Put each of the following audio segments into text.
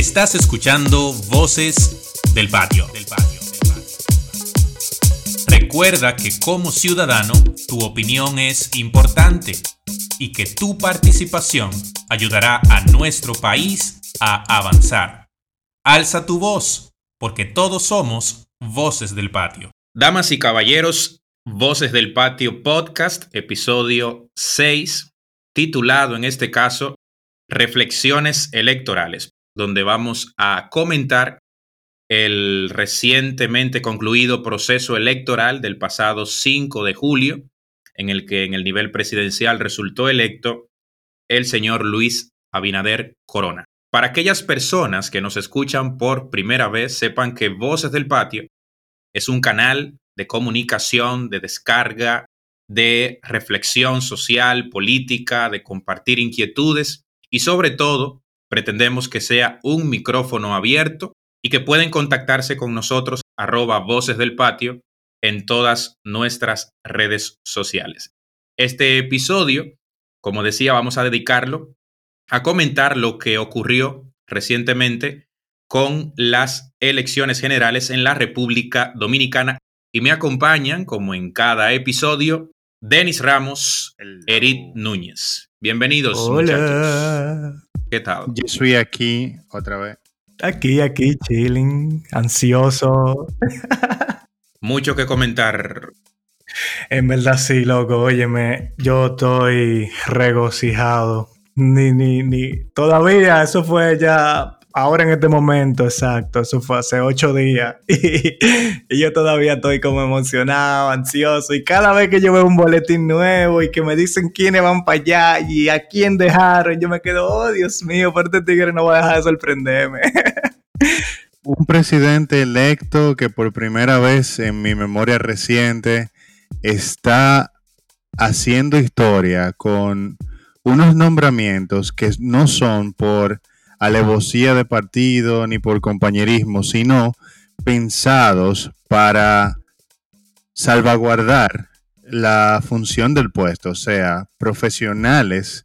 Estás escuchando Voces del Patio. Recuerda que como ciudadano tu opinión es importante y que tu participación ayudará a nuestro país a avanzar. Alza tu voz, porque todos somos Voces del Patio. Damas y caballeros, Voces del Patio Podcast, episodio 6, titulado en este caso Reflexiones Electorales, donde vamos a comentar el recientemente concluido proceso electoral del pasado 5 de julio, en el que en el nivel presidencial resultó electo el señor Luis Abinader Corona. Para aquellas personas que nos escuchan por primera vez, sepan que Voces del Patio es un canal de comunicación, de descarga, de reflexión social, política, de compartir inquietudes y sobre todo pretendemos que sea un micrófono abierto y que pueden contactarse con nosotros arroba voces del patio en todas nuestras redes sociales. Este episodio, como decía, vamos a dedicarlo a comentar lo que ocurrió recientemente con las elecciones generales en la República Dominicana. Y me acompañan, como en cada episodio, Denis Ramos, Erit Núñez. Bienvenidos, Hola. ¿Qué tal? Yo estoy aquí otra vez. Aquí, aquí, chilling, ansioso. Mucho que comentar. En verdad sí, loco, óyeme, yo estoy regocijado ni, ni, ni. Todavía, eso fue ya. Ahora en este momento, exacto. Eso fue hace ocho días. Y, yo todavía estoy como emocionado, ansioso. Y cada vez que yo veo un boletín nuevo y que me dicen quiénes van para allá y a quién dejaron, yo me quedo, oh Dios mío, por este tigre no va a dejar de sorprenderme. un presidente electo que por primera vez en mi memoria reciente está haciendo historia con unos nombramientos que no son por alevosía de partido ni por compañerismo, sino pensados para salvaguardar la función del puesto, o sea, profesionales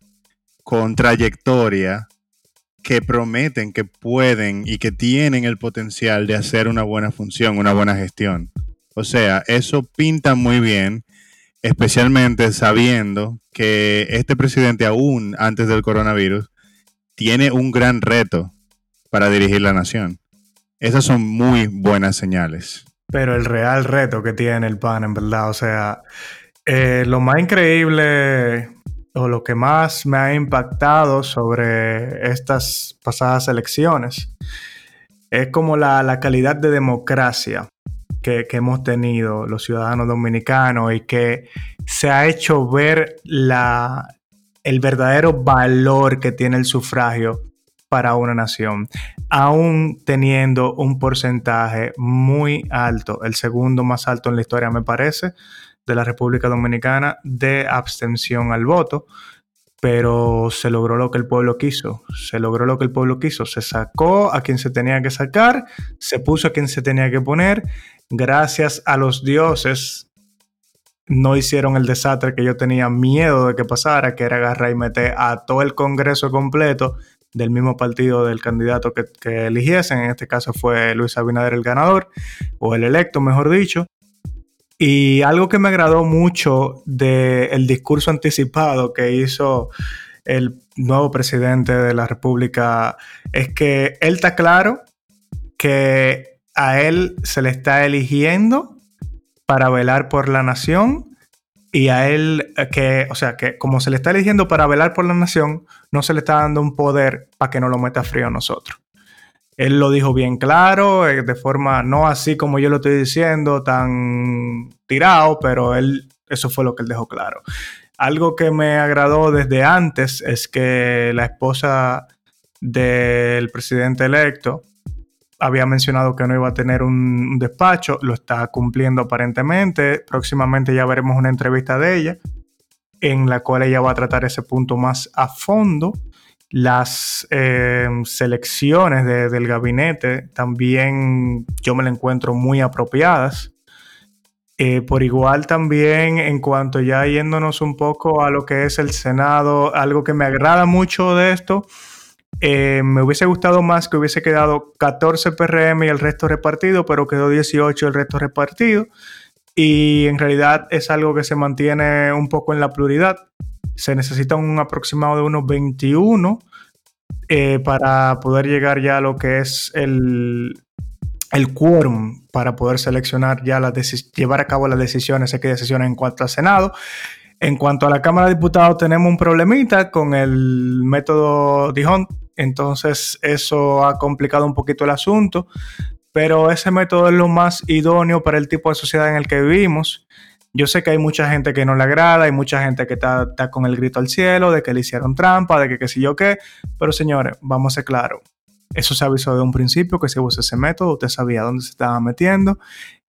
con trayectoria que prometen que pueden y que tienen el potencial de hacer una buena función, una buena gestión. O sea, eso pinta muy bien especialmente sabiendo que este presidente aún antes del coronavirus tiene un gran reto para dirigir la nación. Esas son muy buenas señales. Pero el real reto que tiene el PAN, en verdad, o sea, eh, lo más increíble o lo que más me ha impactado sobre estas pasadas elecciones es como la, la calidad de democracia que, hemos tenido los ciudadanos dominicanos y que se ha hecho ver la, el verdadero valor que tiene el sufragio para una nación, aún teniendo un porcentaje muy alto, el segundo más alto en la historia me parece, de la República Dominicana de abstención al voto pero se logró lo que el pueblo quiso, se logró lo que el pueblo quiso, se sacó a quien se tenía que sacar, se puso a quien se tenía que poner, gracias a los dioses no hicieron el desastre que yo tenía miedo de que pasara, que era agarrar y meter a todo el Congreso completo del mismo partido del candidato que, eligiesen, en este caso fue Luis Abinader el ganador, o el electo, mejor dicho, y algo que me agradó mucho del discurso anticipado que hizo el nuevo presidente de la República es que él está claro que a él se le está eligiendo para velar por la nación y a él que, o sea, que como se le está eligiendo para velar por la nación, no se le está dando un poder para que no lo meta frío a nosotros. Él lo dijo bien claro, eh, de forma no así como yo lo estoy diciendo, tan tirado, pero él, eso fue lo que él dejó claro. Algo que me agradó desde antes es que la esposa del presidente electo había mencionado que no iba a tener un despacho, lo está cumpliendo aparentemente. Próximamente ya veremos una entrevista de ella en la cual ella va a tratar ese punto más a fondo. Las eh, selecciones del gabinete también yo me la encuentro muy apropiadas. Eh, por igual también en cuanto ya yéndonos un poco a lo que es el Senado, algo que me agrada mucho de esto Eh, me hubiese gustado más que hubiese quedado 14 PRM y el resto repartido, pero quedó 18 el resto repartido. Y en realidad es algo que se mantiene un poco en la pluralidad. Se necesita un aproximado de unos 21 eh, para poder llegar ya a lo que es el, el quórum para poder seleccionar ya las llevar a cabo las decisiones, hay que decisiones en cuanto al Senado. En cuanto a la Cámara de Diputados, tenemos un problemita con el método Dijon, entonces eso ha complicado un poquito el asunto, pero ese método es lo más idóneo para el tipo de sociedad en el que vivimos. Yo sé que hay mucha gente que no le agrada, hay mucha gente que está, con el grito al cielo de que le hicieron trampa, de que qué sé yo qué, pero señores, vamos a ser claros. Eso se avisó de un principio que si usa ese método, usted sabía dónde se estaba metiendo.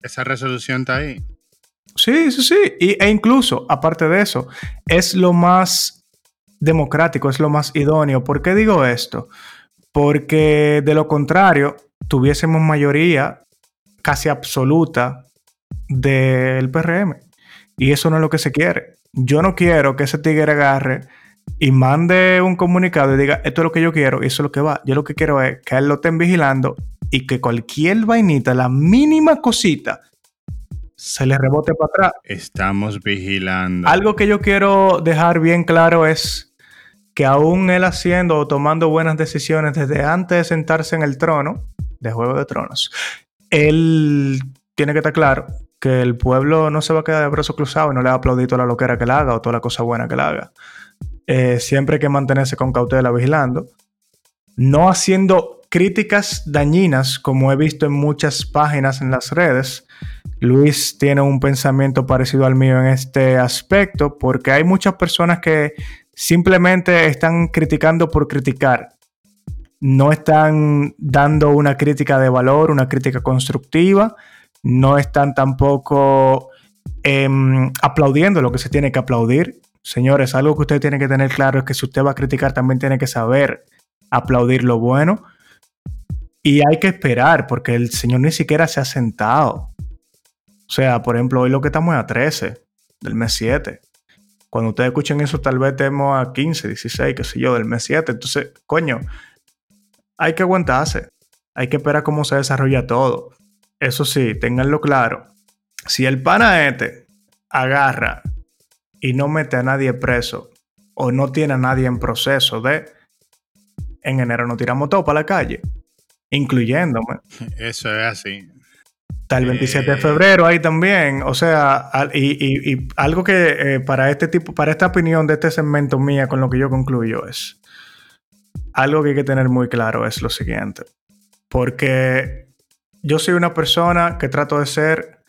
Esa resolución está ahí. Sí, sí, sí. e incluso, aparte de eso, es lo más democrático, es lo más idóneo. ¿Por qué digo esto? Porque de lo contrario, tuviésemos mayoría casi absoluta del PRM. Y eso no es lo que se quiere. Yo no quiero que ese tigre agarre y mande un comunicado y diga, esto es lo que yo quiero y eso es lo que va. Yo lo que quiero es que él lo estén vigilando y que cualquier vainita, la mínima cosita, se le rebote para atrás. Estamos vigilando. Algo que yo quiero dejar bien claro es que aún él haciendo o tomando buenas decisiones desde antes de sentarse en el trono de Juego de Tronos, él tiene que estar claro que el pueblo no se va a quedar de brazos cruzados y no le va a aplaudir toda la loquera que le haga o toda la cosa buena que le haga. Eh, siempre hay que mantenerse con cautela vigilando, no haciendo críticas dañinas como he visto en muchas páginas en las redes. Luis tiene un pensamiento parecido al mío en este aspecto porque hay muchas personas que simplemente están criticando por criticar. No están dando una crítica de valor, una crítica constructiva no están tampoco em, aplaudiendo lo que se tiene que aplaudir. Señores, algo que usted tiene que tener claro es que si usted va a criticar, también tiene que saber aplaudir lo bueno. Y hay que esperar, porque el Señor ni siquiera se ha sentado. O sea, por ejemplo, hoy lo que estamos es a 13 del mes 7. Cuando ustedes escuchen eso, tal vez estemos a 15, 16, qué sé yo, del mes 7. Entonces, coño, hay que aguantarse. Hay que esperar cómo se desarrolla todo. Eso sí, ténganlo claro. Si el pana este agarra y no mete a nadie preso o no tiene a nadie en proceso de, en enero no tiramos todo para la calle, incluyéndome. Eso es así. Está el 27 de febrero ahí también. O sea, y, algo que eh, para este tipo, para esta opinión de este segmento mía, con lo que yo concluyo es algo que hay que tener muy claro es lo siguiente. Porque yo soy una persona que trato de ser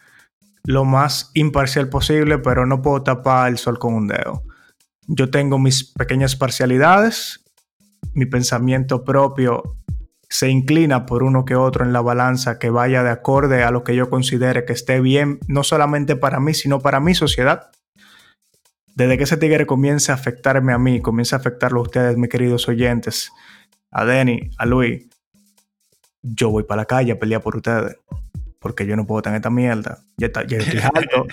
lo más imparcial posible, pero no puedo tapar el sol con un dedo. Yo tengo mis pequeñas parcialidades, mi pensamiento propio se inclina por uno que otro en la balanza que vaya de acorde a lo que yo considere que esté bien, no solamente para mí, sino para mi sociedad. Desde que ese tigre comience a afectarme a mí, comience a afectarlo a ustedes, mis queridos oyentes, a Denny, a Luis, yo voy para la calle a pelear por ustedes. Porque yo no puedo tener esta mierda. Ya, está, ya estoy alto.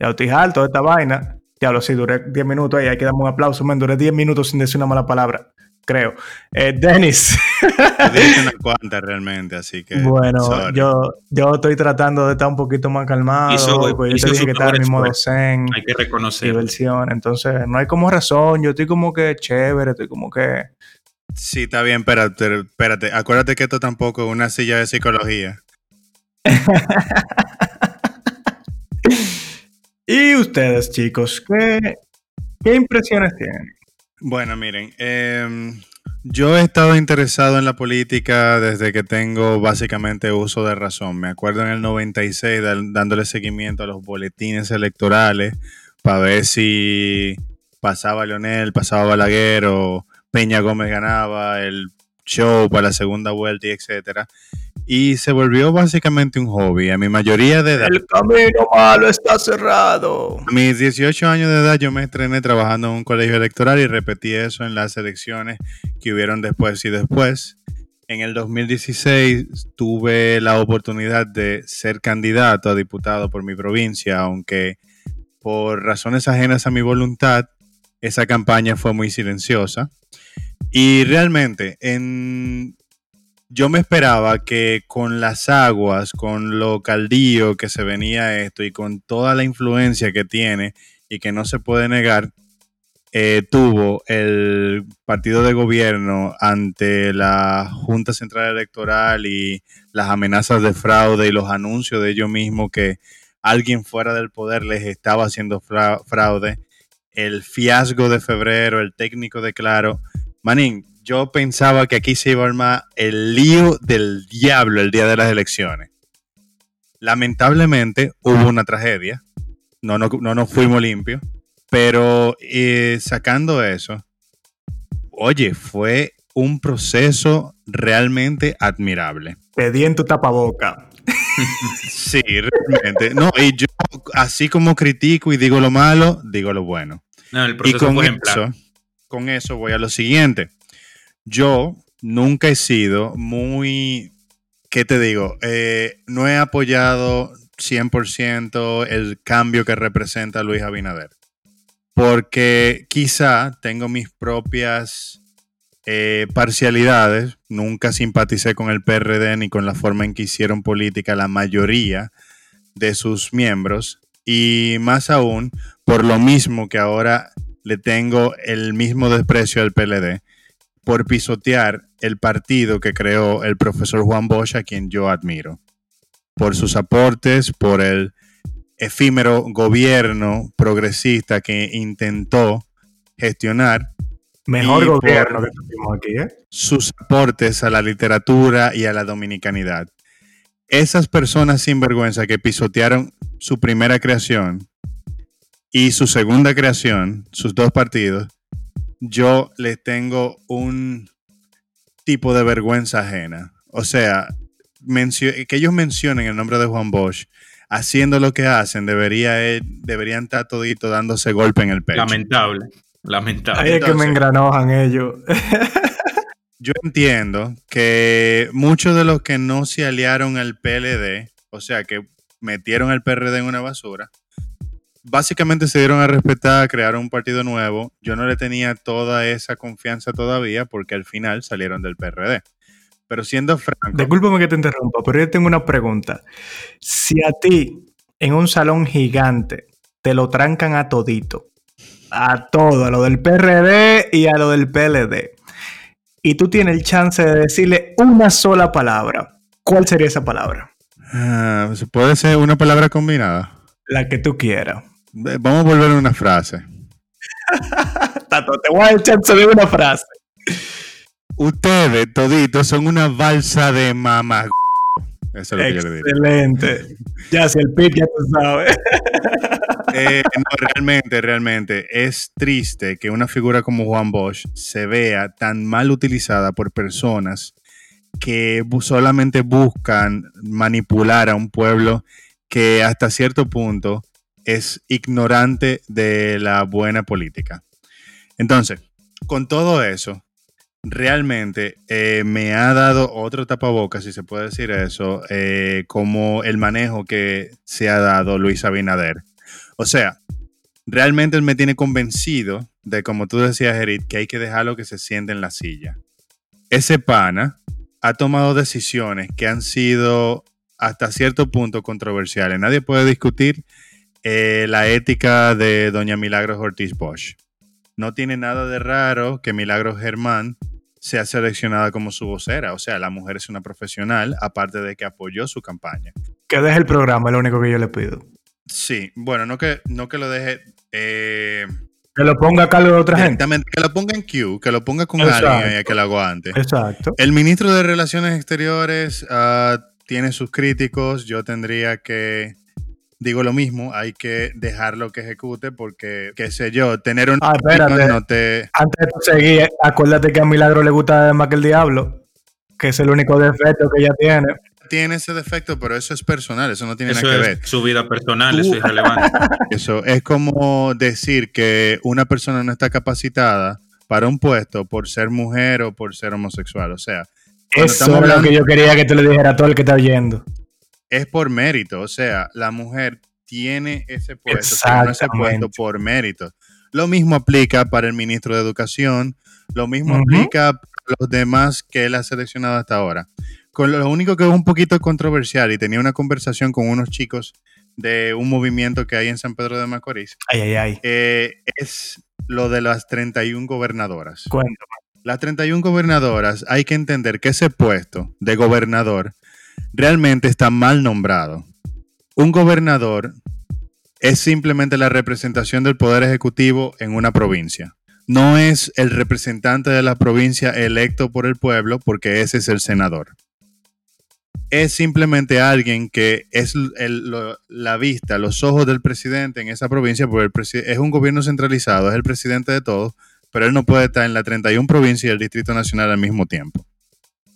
ya estoy alto de esta vaina. Diablo, sí, duré 10 minutos ahí. Hay que darme un aplauso. Me duré 10 minutos sin decir una mala palabra. Creo. Eh, Dennis. una cuanta realmente, así que. Bueno, yo, yo estoy tratando de estar un poquito más calmado. Hizo, pues yo te dije que estar en mi modo zen. Hay que reconocer. Diversión. Entonces, no hay como razón. Yo estoy como que chévere, estoy como que Sí, está bien, pero espérate. Acuérdate que esto tampoco es una silla de psicología. y ustedes, chicos, ¿qué, impresiones tienen? Bueno, miren, em, yo he estado interesado en la política desde que tengo básicamente uso de razón. Me acuerdo en el 96 dándole seguimiento a los boletines electorales para ver si pasaba Leonel, pasaba Balaguer o Peña Gómez ganaba, el show para la segunda vuelta y etcétera. Y se volvió básicamente un hobby. A mi mayoría de edad. El camino malo está cerrado. A mis 18 años de edad yo me estrené trabajando en un colegio electoral y repetí eso en las elecciones que hubieron después y después. En el 2016 tuve la oportunidad de ser candidato a diputado por mi provincia, aunque por razones ajenas a mi voluntad, esa campaña fue muy silenciosa. Y realmente, en, yo me esperaba que con las aguas, con lo caldío que se venía esto y con toda la influencia que tiene y que no se puede negar, eh, tuvo el partido de gobierno ante la Junta Central Electoral y las amenazas de fraude y los anuncios de ellos mismos que alguien fuera del poder les estaba haciendo fraude, el fiasco de febrero, el técnico de Claro. Manín, yo pensaba que aquí se iba a armar el lío del diablo el día de las elecciones. Lamentablemente hubo una tragedia, no, no, no nos fuimos limpios, pero eh, sacando eso, oye, fue un proceso realmente admirable. Pedí en tu tapaboca. sí, realmente. No, y yo, así como critico y digo lo malo, digo lo bueno. No, el proceso y con eso, con eso voy a lo siguiente. Yo nunca he sido muy, ¿qué te digo? Eh, no he apoyado 100% el cambio que representa Luis Abinader porque quizá tengo mis propias eh, parcialidades. Nunca simpaticé con el PRD ni con la forma en que hicieron política la mayoría de sus miembros. Y más aún, por lo mismo que ahora le tengo el mismo desprecio al PLD, por pisotear el partido que creó el profesor Juan Bosch, a quien yo admiro. Por sus aportes, por el efímero gobierno progresista que intentó gestionar. Mejor gobierno que tuvimos aquí, ¿eh? Sus aportes a la literatura y a la dominicanidad. Esas personas sinvergüenza que pisotearon su primera creación y su segunda creación, sus dos partidos, yo les tengo un tipo de vergüenza ajena. O sea, que ellos mencionen el nombre de Juan Bosch haciendo lo que hacen, debería, deberían estar toditos dándose golpe en el pecho. Lamentable, lamentable. Ahí es que me engranojan ellos. yo entiendo que muchos de los que no se aliaron al PLD, o sea, que metieron el PRD en una basura, básicamente se dieron a respetar, crearon un partido nuevo. Yo no le tenía toda esa confianza todavía porque al final salieron del PRD. Pero siendo franco. Discúlpame que te interrumpa, pero yo tengo una pregunta. Si a ti, en un salón gigante, te lo trancan a todito, a todo, a lo del PRD y a lo del PLD, y tú tienes el chance de decirle una sola palabra, ¿cuál sería esa palabra? Ah, ¿Puede ser una palabra combinada? La que tú quieras. Vamos a volver a una frase. Tato, te voy a chance de una frase. Ustedes toditos son una balsa de mamá. Eso es lo que yo le digo. Excelente. Ya, si el pit ya tú sabes. Eh, no, realmente, realmente es triste que una figura como Juan Bosch se vea tan mal utilizada por personas que solamente buscan manipular a un pueblo que hasta cierto punto es ignorante de la buena política. Entonces, con todo eso, realmente eh, me ha dado otro tapabocas, si se puede decir eso, eh, como el manejo que se ha dado Luis Abinader. O sea, realmente él me tiene convencido de, como tú decías, Erit, que hay que dejarlo que se siente en la silla. Ese pana ha tomado decisiones que han sido hasta cierto punto controversiales. Nadie puede discutir eh, la ética de doña Milagros Ortiz Bosch. No tiene nada de raro que Milagros Germán sea seleccionada como su vocera. O sea, la mujer es una profesional, aparte de que apoyó su campaña. Que deje el programa, es lo único que yo le pido. Sí, bueno, no que, no que lo deje. Eh, que lo ponga a cargo de otra gente. Que lo ponga en Q, que lo ponga con alguien y que lo aguante. Exacto. El ministro de Relaciones Exteriores uh, tiene sus críticos. Yo tendría que digo lo mismo, hay que dejarlo que ejecute porque, qué sé yo, tener un... Ah, espérate. No te... Antes de seguir, acuérdate que a Milagro le gusta más que el diablo, que es el único defecto que ella tiene. Tiene ese defecto, pero eso es personal, eso no tiene nada que ver. Su vida personal, eso es irrelevante. Eso es como decir que una persona no está capacitada para un puesto por ser mujer o por ser homosexual. O sea, eso es lo que yo quería que te le dijera a todo el que está oyendo es por mérito. O sea, la mujer tiene ese puesto, tiene ese puesto por mérito. Lo mismo aplica para el ministro de Educación, lo mismo aplica para los demás que él ha seleccionado hasta ahora. Con lo único que es un poquito controversial y tenía una conversación con unos chicos de un movimiento que hay en San Pedro de Macorís. Ay, ay, ay. Eh, es lo de las 31 gobernadoras. Cuéntame. Las 31 gobernadoras, hay que entender que ese puesto de gobernador realmente está mal nombrado. Un gobernador es simplemente la representación del poder ejecutivo en una provincia. No es el representante de la provincia electo por el pueblo porque ese es el senador es simplemente alguien que es la vista, los ojos del presidente en esa provincia, porque es un gobierno centralizado, es el presidente de todos, pero él no puede estar en la 31 provincia y el Distrito Nacional al mismo tiempo.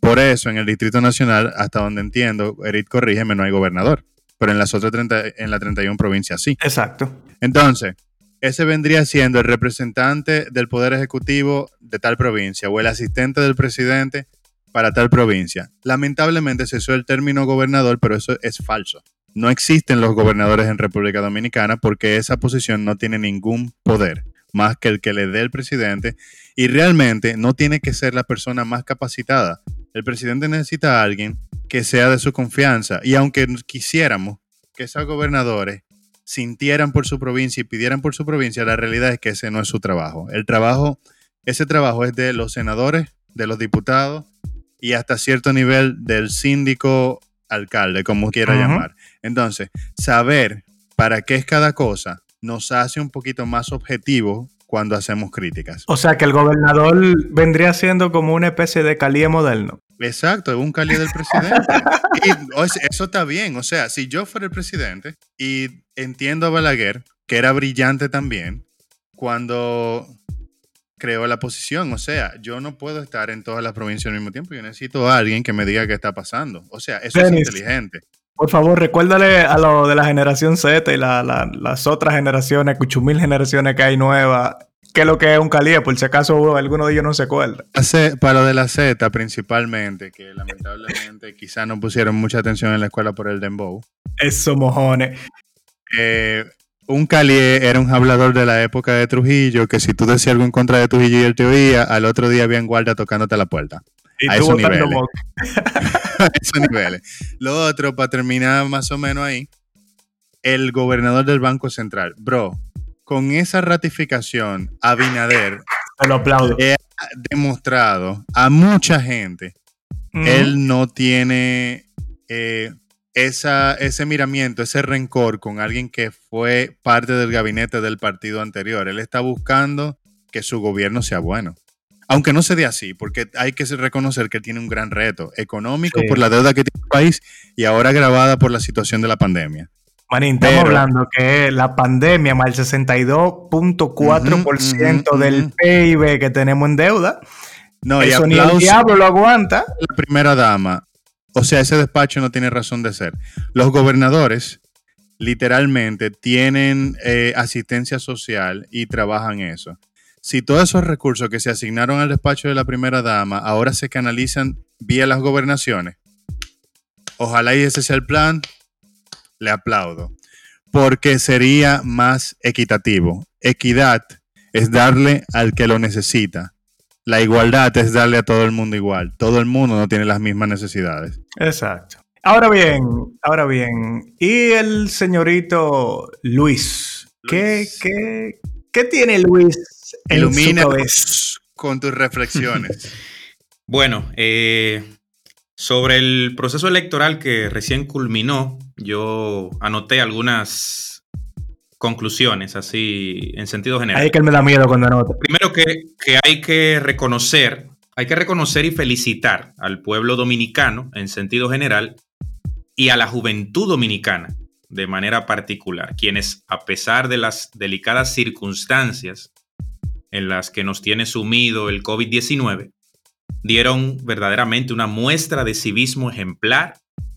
Por eso, en el Distrito Nacional, hasta donde entiendo, Eric, corrígeme, no hay gobernador, pero en las otras 30, en la 31 provincia sí. Exacto. Entonces, ese vendría siendo el representante del Poder Ejecutivo de tal provincia o el asistente del presidente para tal provincia. Lamentablemente se usó el término gobernador, pero eso es falso. No existen los gobernadores en República Dominicana porque esa posición no tiene ningún poder más que el que le dé el presidente y realmente no tiene que ser la persona más capacitada. El presidente necesita a alguien que sea de su confianza y aunque quisiéramos que esos gobernadores sintieran por su provincia y pidieran por su provincia, la realidad es que ese no es su trabajo. El trabajo, ese trabajo es de los senadores, de los diputados y hasta cierto nivel del síndico alcalde, como quiera llamar. Entonces, saber para qué es cada cosa nos hace un poquito más objetivo cuando hacemos críticas. O sea que el gobernador vendría siendo como una especie de calía moderno. Exacto, es un calía del presidente. y eso está bien. O sea, si yo fuera el presidente y entiendo a Balaguer, que era brillante también, cuando creó la posición. O sea, yo no puedo estar en todas las provincias al mismo tiempo. Yo necesito a alguien que me diga qué está pasando. O sea, eso es inteligente. Por favor, recuérdale a lo de la generación Z y las otras generaciones, mil generaciones que hay nuevas, qué es lo que es un calía, por si acaso alguno de ellos no se acuerda. Para lo de la Z principalmente, que lamentablemente quizá no pusieron mucha atención en la escuela por el dembow. Eso, mojones. Eh, un Calié era un hablador de la época de Trujillo, que si tú decías algo en contra de Trujillo y él te oía, al otro día había en guardia tocándote a la puerta. a esos niveles. a esos niveles. Lo otro, para terminar más o menos ahí, el gobernador del Banco Central. Bro, con esa ratificación, Abinader lo aplaudo. ha demostrado a mucha gente, él no tiene... Eh, esa, ese miramiento, ese rencor con alguien que fue parte del gabinete del partido anterior. Él está buscando que su gobierno sea bueno. Aunque no se dé así, porque hay que reconocer que tiene un gran reto económico por la deuda que tiene el país y ahora agravada por la situación de la pandemia. Manín, estamos hablando que la pandemia, más el 62.4% del PIB que tenemos en deuda, no, eso ni el diablo lo aguanta. La primera dama, o sea, ese despacho no tiene razón de ser. Los gobernadores literalmente tienen eh, asistencia social y trabajan eso. Si todos esos recursos que se asignaron al despacho de la primera dama ahora se canalizan vía las gobernaciones, ojalá y ese sea el plan, le aplaudo, porque sería más equitativo. Equidad es darle al que lo necesita la igualdad es darle a todo el mundo igual. Todo el mundo no tiene las mismas necesidades. Exacto. Ahora bien, ahora bien, ¿y el señorito Luis? ¿Qué, qué, qué tiene Luis en Ilumina con tus reflexiones. bueno, eh, sobre el proceso electoral que recién culminó, yo anoté algunas conclusiones, así en sentido general. Ahí que me da miedo cuando anoto. Primero que, que hay que reconocer, hay que reconocer y felicitar al pueblo dominicano en sentido general y a la juventud dominicana de manera particular, quienes a pesar de las delicadas circunstancias en las que nos tiene sumido el COVID-19, dieron verdaderamente una muestra de civismo ejemplar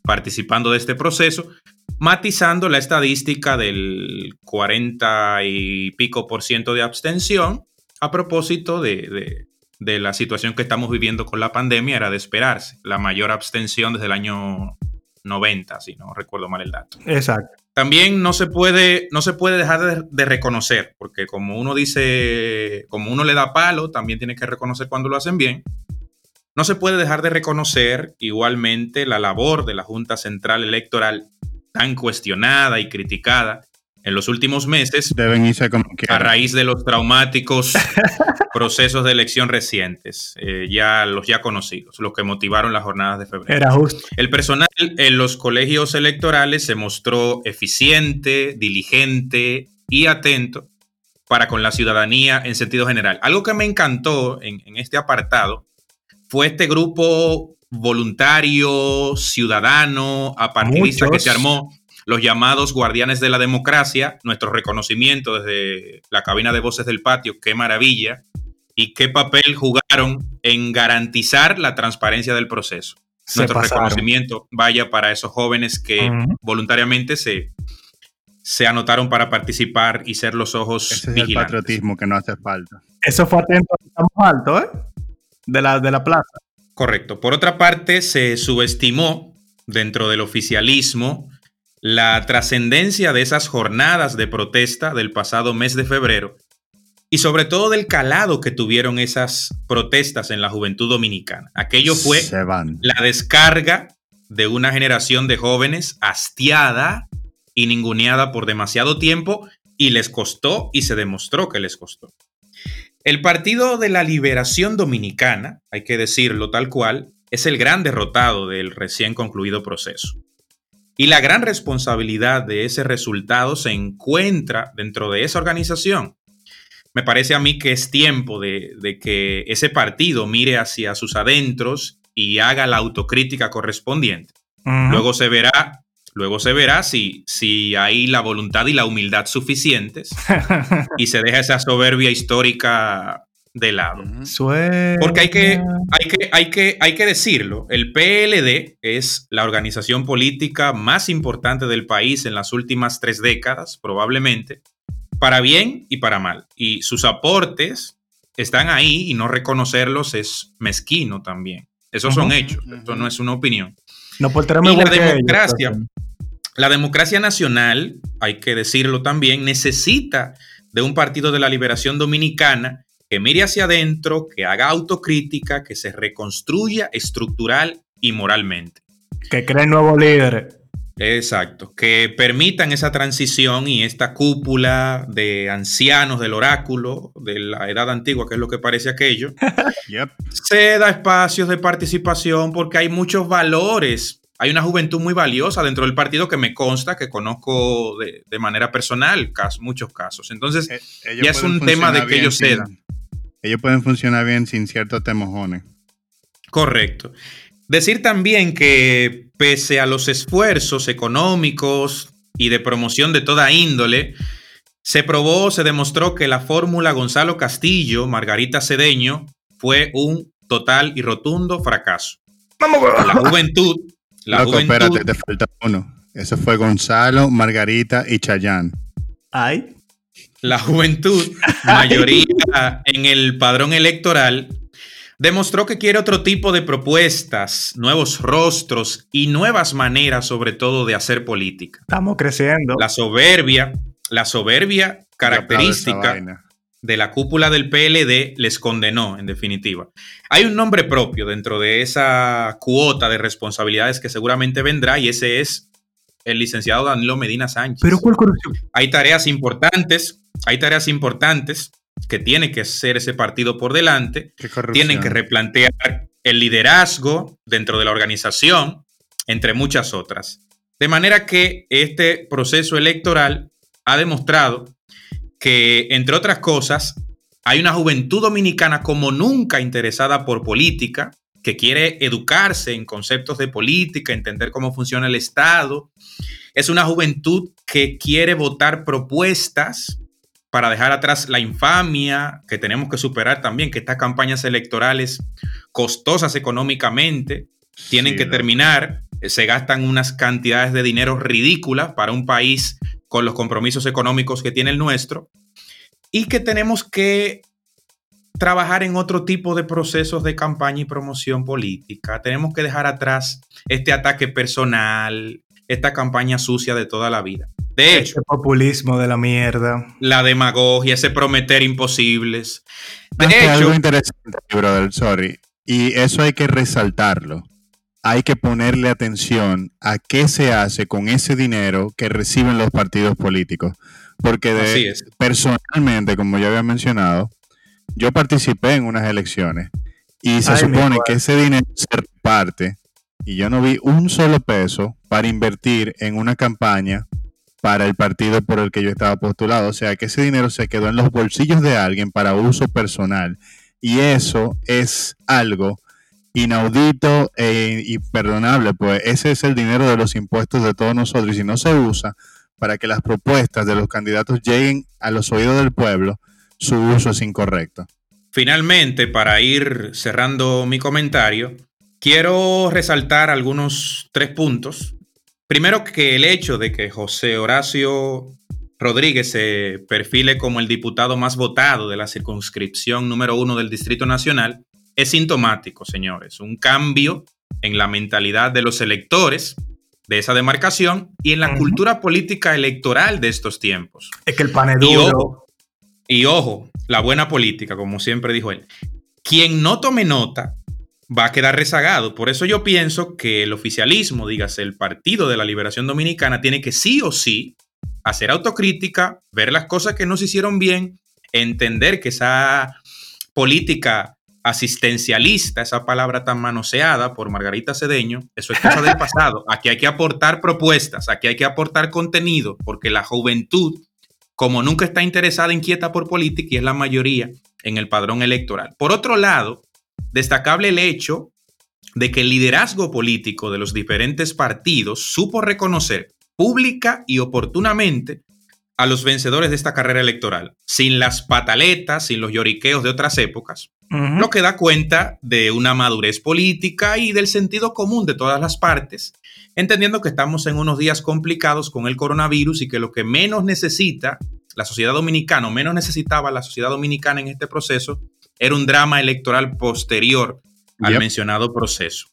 participando de este proceso matizando la estadística del 40 y pico por ciento de abstención a propósito de, la situación que estamos viviendo con la pandemia, era de esperarse. La mayor abstención desde el año 90, si no recuerdo mal el dato. Exacto. también no se puede, no se puede dejar de, de, reconocer, porque como uno dice, como uno le da palo, también tiene que reconocer cuando lo hacen bien. No se puede dejar de reconocer igualmente la labor de la Junta Central Electoral tan cuestionada y criticada en los últimos meses Deben irse como a raíz de los traumáticos procesos de elección recientes, eh, ya los ya conocidos, los que motivaron las jornadas de febrero. Era justo. El personal en los colegios electorales se mostró eficiente, diligente y atento para con la ciudadanía en sentido general. Algo que me encantó en, en este apartado fue este grupo voluntario, ciudadano, apartidista que se armó los llamados guardianes de la democracia, nuestro reconocimiento desde la cabina de voces del patio, qué maravilla, y qué papel jugaron en garantizar la transparencia del proceso. Se nuestro pasaron. reconocimiento vaya para esos jóvenes que voluntariamente se, se anotaron para participar y ser los ojos Ese es el patriotismo que no hace falta. Eso fue atento, estamos altos, ¿eh? De la, de la plaza. Correcto. Por otra parte, se subestimó dentro del oficialismo la trascendencia de esas jornadas de protesta del pasado mes de febrero y sobre todo del calado que tuvieron esas protestas en la juventud dominicana. Aquello fue la descarga de una generación de jóvenes hastiada y ninguneada por demasiado tiempo y les costó y se demostró que les costó. El Partido de la Liberación Dominicana, hay que decirlo tal cual, es el gran derrotado del recién concluido proceso. Y la gran responsabilidad de ese resultado se encuentra dentro de esa organización. Me parece a mí que es tiempo de, de que ese partido mire hacia sus adentros y haga la autocrítica correspondiente. Luego se verá, luego se verá si, si hay la voluntad y la humildad suficientes y se deja esa soberbia histórica de lado. Sueña. Porque hay que, hay, que, hay, que, hay que decirlo, el PLD es la organización política más importante del país en las últimas tres décadas, probablemente, para bien y para mal. Y sus aportes están ahí y no reconocerlos es mezquino también. Esos son Ujú. hechos, esto no es una opinión. No portaremos Y la ellos, democracia. La democracia nacional, hay que decirlo también, necesita de un partido de la liberación dominicana que mire hacia adentro, que haga autocrítica, que se reconstruya estructural y moralmente. Que creen nuevos líderes. Exacto, que permitan esa transición y esta cúpula de ancianos del oráculo, de la edad antigua, que es lo que parece aquello, Yep. se da espacios de participación porque hay muchos valores. Hay una juventud muy valiosa dentro del partido que me consta, que conozco de, de manera personal, muchos casos. Entonces, Eh, Ya es un tema de que ellos sin- cedan. Ellos pueden funcionar bien sin ciertos temojones. correcto. Decir también que pese a los esfuerzos económicos y de promoción de toda índole, se probó, se demostró que la fórmula Gonzalo Castillo, Margarita Cedeño, fue un total y rotundo fracaso. Vamos, La juventud, la Loco, juventud, espérate, te falta uno. Ese fue Gonzalo, Margarita y Chayán. Ay. la juventud, mayoría en el padrón electoral, demostró que quiere otro tipo de propuestas, nuevos rostros y nuevas maneras, sobre todo, de hacer política. Estamos creciendo. La soberbia, la soberbia característica. De la cúpula del PLD les condenó, en definitiva. Hay un nombre propio dentro de esa cuota de responsabilidades que seguramente vendrá y ese es el licenciado Danilo Medina Sánchez Pero ¿cuál corrupción? hay tareas importantes, hay tareas importantes que tiene que hacer ese partido por delante, Qué corrupción. tienen que replantear el liderazgo dentro de la organización, entre muchas otras. De manera que este proceso electoral ha demostrado que, entre otras cosas, hay una juventud dominicana como nunca interesada por política, que quiere educarse en conceptos de política, entender cómo funciona el Estado. Es una juventud que quiere votar propuestas para dejar atrás la infamia que tenemos que superar también, que estas campañas electorales costosas económicamente tienen Sí, que terminar, se gastan unas cantidades de dinero ridículas para un país con los compromisos económicos que tiene el nuestro y que tenemos que trabajar en otro tipo de procesos de campaña y promoción política. Tenemos que dejar atrás este ataque personal, esta campaña sucia de toda la vida. De hecho, ese populismo de la mierda. La demagogia, ese prometer imposibles. De hecho, algo interesante, brother, sorry. Y eso hay que resaltarlo. Hay que ponerle atención a qué se hace con ese dinero que reciben los partidos políticos. Porque de, personalmente, como ya había mencionado, yo participé en unas elecciones y se supone que ese dinero se reparte y yo no vi un solo peso para invertir en una campaña para el partido por el que yo estaba postulado. O sea, que ese dinero se quedó en los bolsillos de alguien para uso personal. Y eso es algo inaudito e imperdonable, pues ese es el dinero de los impuestos de todos nosotros y si no se usa para que las propuestas de los candidatos lleguen a los oídos del pueblo, su uso es incorrecto. Finalmente, para ir cerrando mi comentario, quiero resaltar algunos tres puntos. Primero que el hecho de que José Horacio Rodríguez se perfile como el diputado más votado de la circunscripción número uno del Distrito Nacional es sintomático, señores. Un cambio en la mentalidad de los electores de esa demarcación y en la cultura política electoral de estos tiempos. Es que el pan es duro. Y ojo, la buena política, como siempre dijo él. Quien no tome nota va a quedar rezagado. Por eso yo pienso que el oficialismo, dígase, el Partido de la Liberación Dominicana, tiene que sí o sí hacer autocrítica, ver las cosas que no se hicieron bien, entender que esa política asistencialista, esa palabra tan manoseada por Margarita Cedeño, eso es cosa del pasado. Aquí hay que aportar propuestas, aquí hay que aportar contenido, porque la juventud como nunca está interesada, inquieta por política y es la mayoría en el padrón electoral. Por otro lado, destacable el hecho de que el liderazgo político de los diferentes partidos supo reconocer pública y oportunamente a los vencedores de esta carrera electoral, sin las pataletas, sin los lloriqueos de otras épocas, lo que da cuenta de una madurez política y del sentido común de todas las partes, entendiendo que estamos en unos días complicados con el coronavirus y que lo que menos necesita la sociedad dominicana, o menos necesitaba la sociedad dominicana en este proceso, era un drama electoral posterior al mencionado proceso.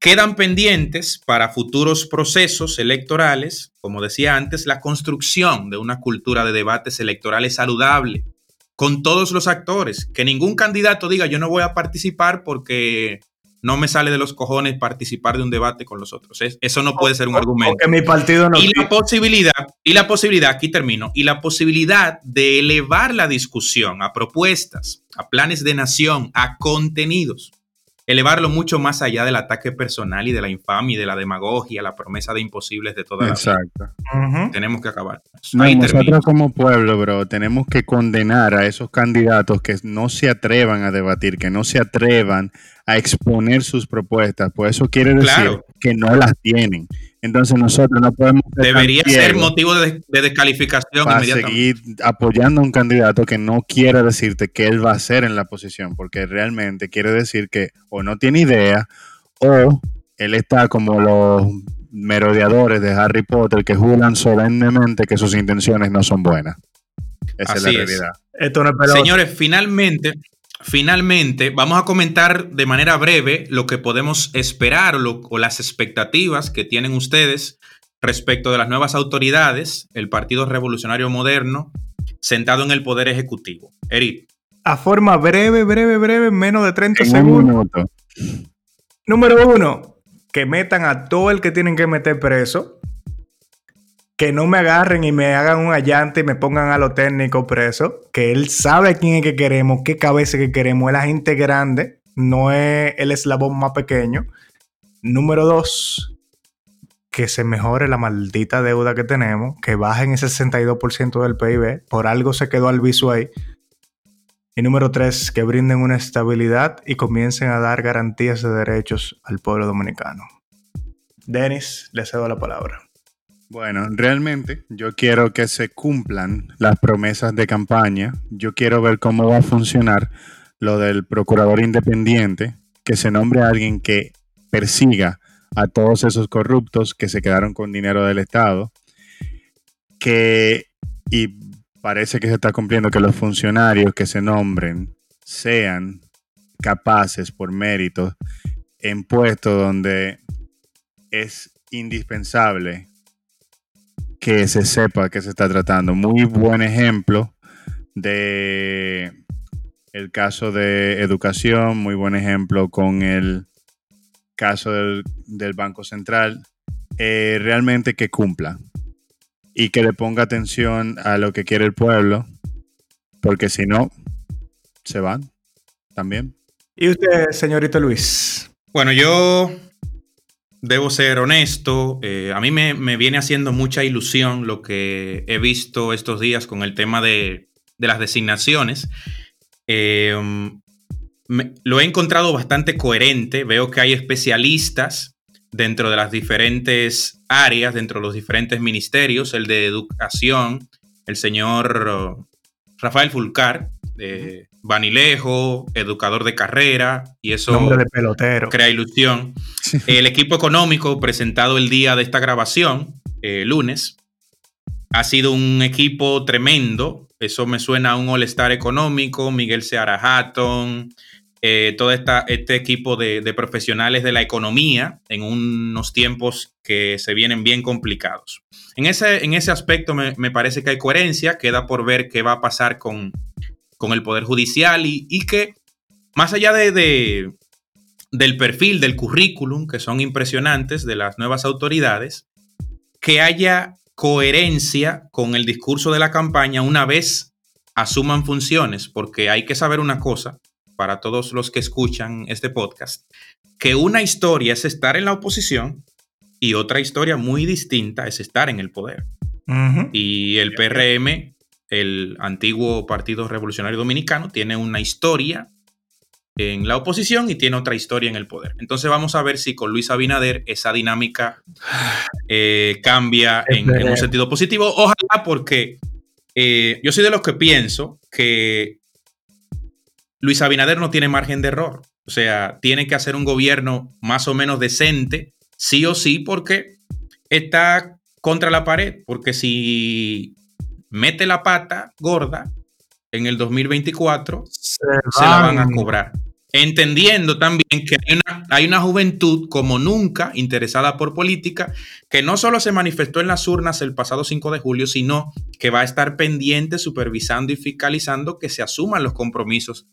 Quedan pendientes para futuros procesos electorales, como decía antes, la construcción de una cultura de debates electorales saludable, con todos los actores, que ningún candidato diga yo no voy a participar porque no me sale de los cojones participar de un debate con los otros. Eso no puede ser un argumento. Porque mi partido no. Y la posibilidad, y la posibilidad, aquí termino, y la posibilidad de elevar la discusión a propuestas, a planes de nación, a contenidos elevarlo mucho más allá del ataque personal y de la infamia y de la demagogia, la promesa de imposibles de toda Exacto. la Tenemos que acabar. nosotros como pueblo, bro, tenemos que condenar a esos candidatos que no se atrevan a debatir, que no se atrevan a exponer sus propuestas. Pues eso quiere decir que no las tienen. Entonces nosotros no podemos... Debería ser motivo de, descalificación para seguir apoyando a un candidato que no quiere decirte que él va a ser en la posición, porque realmente quiere decir que o no tiene idea o él está como los merodeadores de Harry Potter que juran solemnemente que sus intenciones no son buenas. Esa es la realidad. Señores, finalmente, Finalmente, vamos a comentar de manera breve lo que podemos esperar o, las expectativas que tienen ustedes respecto de las nuevas autoridades, el Partido Revolucionario Moderno, sentado en el Poder Ejecutivo. Eric. A forma breve, breve, breve, menos de 30 segundos. Número uno, que metan a todo el que tienen que meter preso que no me agarren y me hagan un allante y me pongan a lo técnico preso, que él sabe quién es que queremos, qué cabeza que queremos, es la gente grande, no es el eslabón más pequeño. Número dos, que se mejore la maldita deuda que tenemos, que baje en ese 62% del PIB, por algo se quedó al viso ahí. Y número tres, que brinden una estabilidad y comiencen a dar garantías de derechos al pueblo dominicano. Denis, le cedo la palabra. Bueno, realmente yo quiero que se cumplan las promesas de campaña. Yo quiero ver cómo va a funcionar lo del procurador independiente, que se nombre a alguien que persiga a todos esos corruptos que se quedaron con dinero del Estado, que, y parece que se está cumpliendo, que los funcionarios que se nombren sean capaces por mérito en puestos donde es indispensable que se sepa que se está tratando. Muy buen ejemplo de el caso de educación, muy buen ejemplo con el caso del, Banco Central. Eh, realmente que cumpla y que le ponga atención a lo que quiere el pueblo, porque si no, se van también. ¿Y usted, señorito Luis? Bueno, yo debo ser honesto, eh, a mí me, viene haciendo mucha ilusión lo que he visto estos días con el tema de, las designaciones. Eh, lo he encontrado bastante coherente, veo que hay especialistas dentro de las diferentes áreas, dentro de los diferentes ministerios, el de educación, el señor Rafael Fulcar, de Banilejo, educador de carrera, y eso de pelotero. crea ilusión. El equipo económico presentado el día de esta grabación, eh, lunes, ha sido un equipo tremendo. Eso me suena a un All-Star económico, Miguel Seara Hatton, eh, todo esta, este equipo de, profesionales de la economía en unos tiempos que se vienen bien complicados. En ese, en ese aspecto me, me parece que hay coherencia, queda por ver qué va a pasar con, con el Poder Judicial y, que más allá de, del perfil, del currículum, que son impresionantes de las nuevas autoridades, que haya coherencia con el discurso de la campaña una vez asuman funciones, porque hay que saber una cosa para todos los que escuchan este podcast, que una historia es estar en la oposición y otra historia muy distinta es estar en el poder. Y el PRM el antiguo Partido Revolucionario Dominicano tiene una historia en la oposición y tiene otra historia en el poder. Entonces vamos a ver si con Luis Abinader esa dinámica eh, cambia en, un sentido positivo. Ojalá porque eh, yo soy de los que pienso que Luis Abinader no tiene margen de error. O sea, tiene que hacer un gobierno más o menos decente, sí o sí, porque está contra la pared. Porque si mete la pata gorda en el 2024, se, la van a cobrar. Entendiendo también que hay una, hay una, juventud como nunca interesada por política, que no solo se manifestó en las urnas el pasado 5 de julio, sino que va a estar pendiente, supervisando y fiscalizando que se asuman los compromisos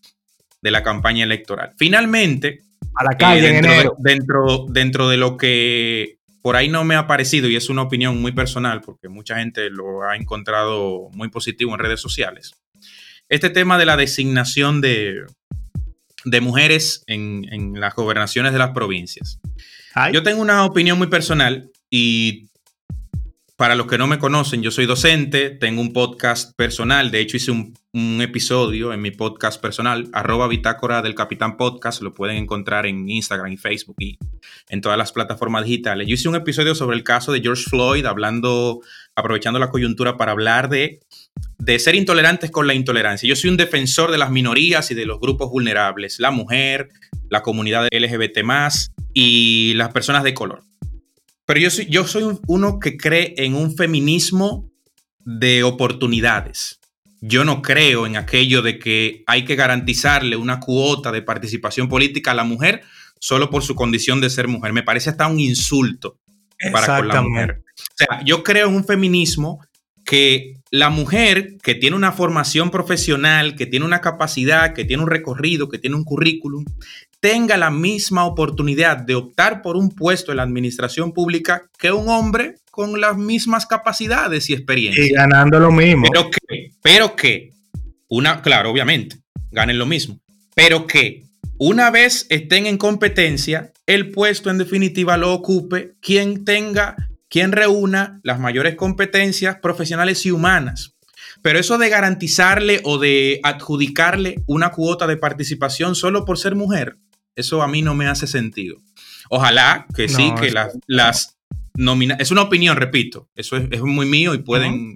de la campaña electoral. Finalmente, a la calle dentro, dentro, dentro de lo que por ahí no me ha parecido, y es una opinión muy personal, porque mucha gente lo ha encontrado muy positivo en redes sociales, este tema de la designación de, de mujeres en, las gobernaciones de las provincias. Yo tengo una opinión muy personal y para los que no me conocen, yo soy docente, tengo un podcast personal, de hecho hice un, episodio en mi podcast personal, arroba bitácora del capitán podcast, lo pueden encontrar en Instagram y Facebook y en todas las plataformas digitales. Yo hice un episodio sobre el caso de George Floyd, hablando, aprovechando la coyuntura para hablar de, de ser intolerantes con la intolerancia. Yo soy un defensor de las minorías y de los grupos vulnerables, la mujer, la comunidad LGBT y las personas de color. Pero yo soy, yo soy uno que cree en un feminismo de oportunidades. Yo no creo en aquello de que hay que garantizarle una cuota de participación política a la mujer solo por su condición de ser mujer. Me parece hasta un insulto para con la mujer. O sea, yo creo en un feminismo que la mujer que tiene una formación profesional, que tiene una capacidad, que tiene un recorrido, que tiene un currículum, tenga la misma oportunidad de optar por un puesto en la administración pública que un hombre con las mismas capacidades y experiencia. Y ganando lo mismo. Pero que, pero que, una, claro, obviamente, ganen lo mismo, pero que una vez estén en competencia, el puesto en definitiva lo ocupe quien tenga, quien reúna las mayores competencias profesionales y humanas. Pero eso de garantizarle o de adjudicarle una cuota de participación solo por ser mujer, eso a mí no me hace sentido. Ojalá que sí, que las, las Es una opinión, repito. Eso es, muy mío y pueden,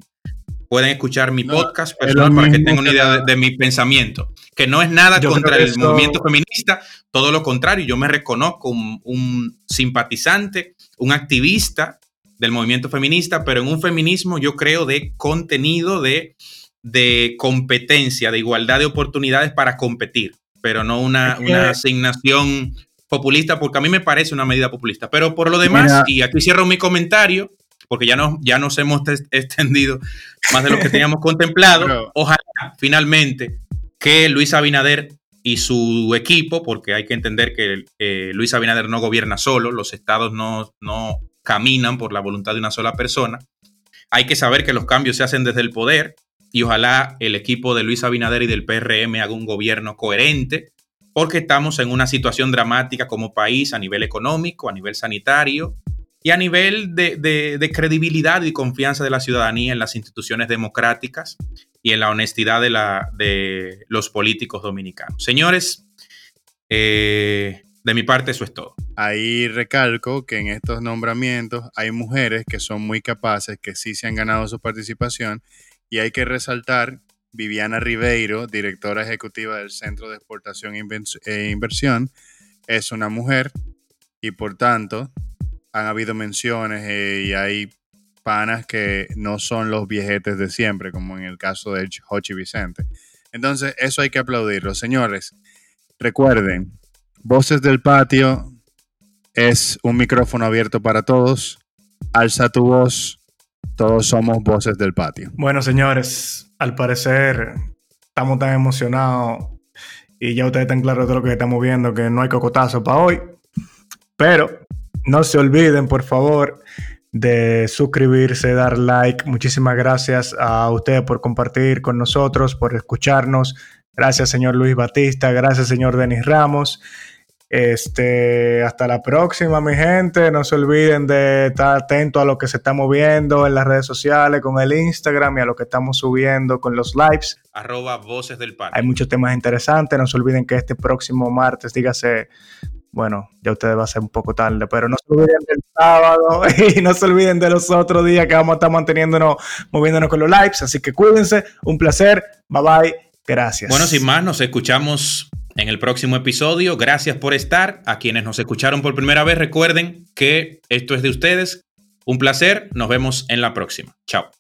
pueden escuchar mi podcast personal para que tengan una idea de, mi pensamiento. Que no es nada contra el movimiento feminista, todo lo contrario. Yo me reconozco un, simpatizante, un activista del movimiento feminista, pero en un feminismo yo creo de contenido, de, de competencia, de igualdad de oportunidades para competir pero no una, asignación populista, porque a mí me parece una medida populista. Pero por lo demás, y aquí cierro mi comentario, porque ya, no, ya nos hemos extendido más de lo que teníamos contemplado. Ojalá finalmente que Luis Abinader y su equipo, porque hay que entender que eh, Luis Abinader no gobierna solo, los estados no, no caminan por la voluntad de una sola persona. Hay que saber que los cambios se hacen desde el poder y ojalá el equipo de Luis Abinader y del PRM haga un gobierno coherente, porque estamos en una situación dramática como país a nivel económico, a nivel sanitario y a nivel de, credibilidad y confianza de la ciudadanía en las instituciones democráticas y en la honestidad de, de los políticos dominicanos. Señores, eh, de mi parte eso es todo. Ahí recalco que en estos nombramientos hay mujeres que son muy capaces, que sí se han ganado su participación y hay que resaltar Viviana Ribeiro, directora ejecutiva del Centro de Exportación e Inversión, es una mujer y por tanto han habido menciones eh, y hay panas que no son los viejetes de siempre, como en el caso de Hochi Vicente. Entonces, eso hay que aplaudirlo. Señores, recuerden, Voces del Patio es un micrófono abierto para todos. Alza tu voz. Todos somos voces del patio. Bueno, señores, al parecer estamos tan emocionados y ya ustedes están claros de lo que estamos viendo que no hay cocotazo para hoy. Pero no se olviden, por favor, de suscribirse, dar like. Muchísimas gracias a ustedes por compartir con nosotros, por escucharnos. Gracias, señor Luis Batista. Gracias, señor Denis Ramos. Este, hasta la próxima, mi gente. No se olviden de estar atentos a lo que se está moviendo en las redes sociales, con el Instagram y a lo que estamos subiendo con los lives. Arroba Voces del Parque. Hay muchos temas interesantes. No se olviden que este próximo martes, dígase, bueno, ya ustedes va a ser un poco tarde, pero no se olviden del sábado y no se olviden de los otros días que vamos a estar manteniéndonos, moviéndonos con los lives. Así que cuídense. Un placer. Bye bye. Gracias. Bueno, sin más, nos escuchamos en el próximo episodio. Gracias por estar. A quienes nos escucharon por primera vez, recuerden que esto es de ustedes. Un placer. Nos vemos en la próxima. Chao.